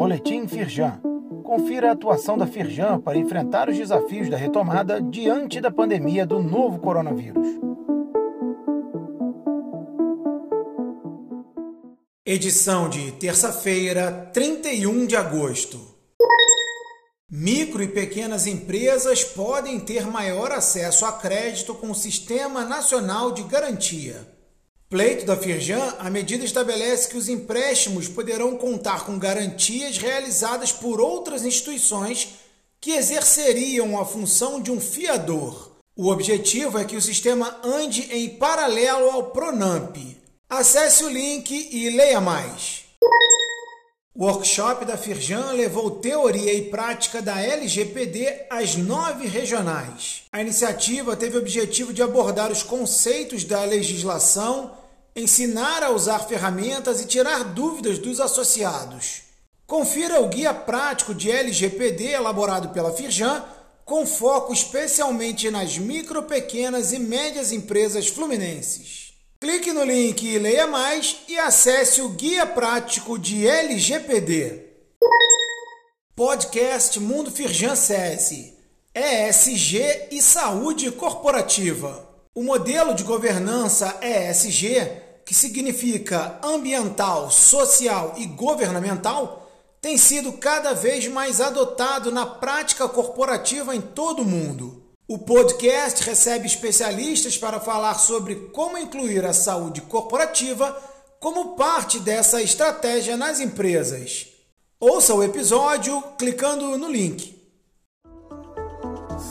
Boletim Firjan. Confira a atuação da Firjan para enfrentar os desafios da retomada diante da pandemia do novo coronavírus. Edição de terça-feira, 31 de agosto. Micro e pequenas empresas podem ter maior acesso a crédito com o Sistema Nacional de Garantia. Pleito da Firjan, a medida estabelece que os empréstimos poderão contar com garantias realizadas por outras instituições que exerceriam a função de um fiador. O objetivo é que o sistema ande em paralelo ao Pronamp. Acesse o link e leia mais. O workshop da Firjan levou teoria e prática da LGPD às nove regionais. A iniciativa teve o objetivo de abordar os conceitos da legislação ensinar a usar ferramentas e tirar dúvidas dos associados. Confira o guia prático de LGPD elaborado pela Firjan, com foco especialmente nas micro, pequenas e médias empresas fluminenses. Clique no link e leia mais e acesse o guia prático de LGPD. Podcast Mundo Firjan SESI, ESG e Saúde Corporativa. O modelo de governança ESG, que significa ambiental, social e governamental, tem sido cada vez mais adotado na prática corporativa em todo o mundo. O podcast recebe especialistas para falar sobre como incluir a saúde corporativa como parte dessa estratégia nas empresas. Ouça o episódio clicando no link.